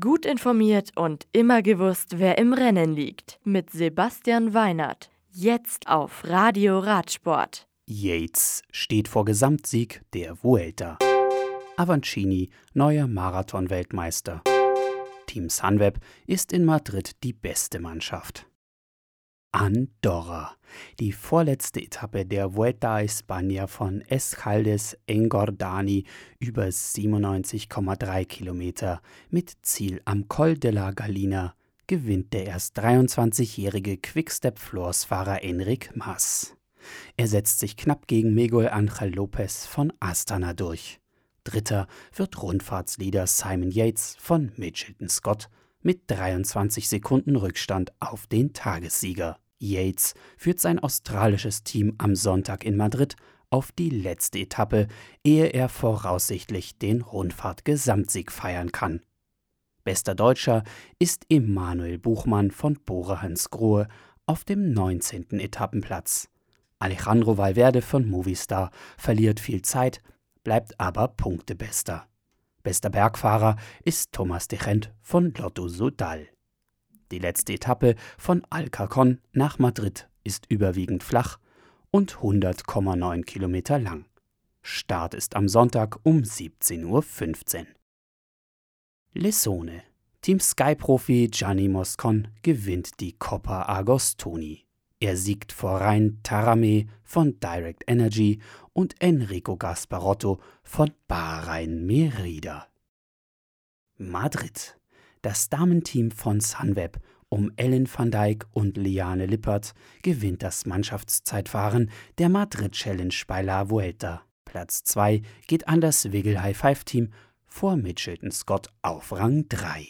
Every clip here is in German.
Gut informiert und immer gewusst, wer im Rennen liegt. Mit Sebastian Weinert. Jetzt auf Radio Radsport. Yates steht vor Gesamtsieg der Vuelta. Avancini, neuer Marathon-Weltmeister. Team Sunweb ist in Madrid die beste Mannschaft. Andorra. Die vorletzte Etappe der Vuelta a España von Escaldes Engordani über 97,3 Kilometer mit Ziel am Col de la Galina gewinnt der erst 23-jährige Quickstep-Floors-Fahrer Enric Mas. Er setzt sich knapp gegen Miguel Angel Lopez von Astana durch. Dritter wird Rundfahrtsleader Simon Yates von Mitchelton Scott mit 23 Sekunden Rückstand auf den Tagessieger. Yates führt sein australisches Team am Sonntag in Madrid auf die letzte Etappe, ehe er voraussichtlich den Rundfahrt-Gesamtsieg feiern kann. Bester Deutscher ist Emanuel Buchmann von Bora Hansgrohe auf dem 19. Etappenplatz. Alejandro Valverde von Movistar verliert viel Zeit, bleibt aber Punktebester. Bester Bergfahrer ist Thomas de Gent von Lotto Sodal. Die letzte Etappe von Alcacon nach Madrid ist überwiegend flach und 100,9 Kilometer lang. Start ist am Sonntag um 17.15 Uhr. Lessone. Team Sky-Profi Gianni Moscon gewinnt die Coppa Agostoni. Er siegt vor Rhein Tarame von Direct Energy und Enrico Gasparotto von Bahrain Merida. Madrid. Das Damenteam von Sunweb um Ellen van Dijk und Liane Lippert gewinnt das Mannschaftszeitfahren der Madrid Challenge bei La Vuelta. Platz 2 geht an das Wiggle High Five Team vor Mitchelton Scott auf Rang 3.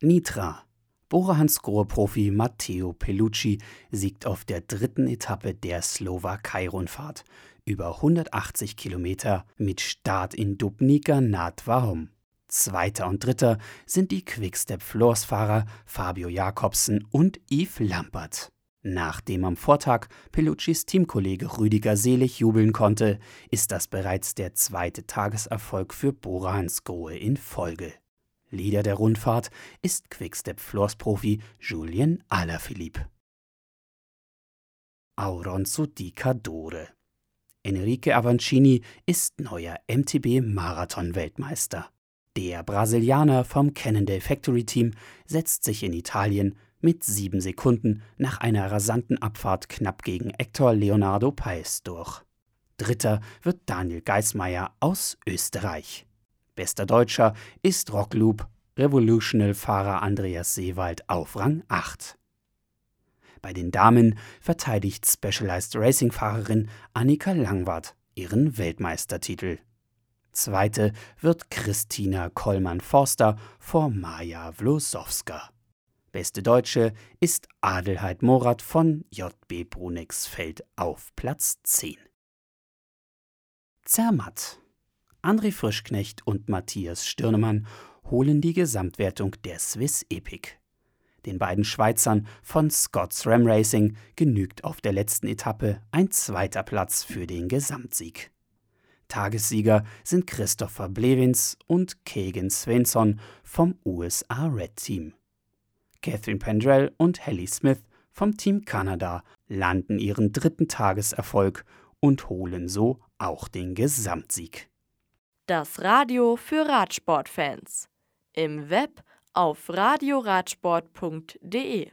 Nitra. Bora Hansgrohe-Profi Matteo Pellucci siegt auf der dritten Etappe der Slowakei-Rundfahrt über 180 Kilometer mit Start in Dubnica nad Wahom. Zweiter und Dritter sind die Quickstep-Floors-Fahrer Fabio Jakobsen und Yves Lampert. Nachdem am Vortag Peluccis Teamkollege Rüdiger Selig jubeln konnte, ist das bereits der zweite Tageserfolg für Bora Hansgrohe in Folge. Leader der Rundfahrt ist Quickstep-Floors-Profi Julien Alaphilippe. Auronzo di Cadore Enrique Avancini ist neuer MTB-Marathon-Weltmeister. Der Brasilianer vom Cannondale Factory Team setzt sich in Italien mit sieben Sekunden nach einer rasanten Abfahrt knapp gegen Hector Leonardo Paes durch. Dritter wird Daniel Geismeier aus Österreich. Bester Deutscher ist Rockloop Revolutional-Fahrer Andreas Seewald auf Rang 8. Bei den Damen verteidigt Specialized Racing-Fahrerin Annika Langwart ihren Weltmeistertitel. Zweite wird Christina Kollmann-Forster vor Maja Wlosowska. Beste Deutsche ist Adelheid Morat von JB Brunexfeld auf Platz 10. Zermatt. André Frischknecht und Matthias Stirnemann holen die Gesamtwertung der Swiss Epic. Den beiden Schweizern von Scott's Ram Racing genügt auf der letzten Etappe ein zweiter Platz für den Gesamtsieg. Tagessieger sind Christopher Blevins und Kegan Svensson vom USA Red Team. Catherine Pendrell und Hallie Smith vom Team Kanada landen ihren dritten Tageserfolg und holen so auch den Gesamtsieg. Das Radio für Radsportfans. Im Web auf radioradsport.de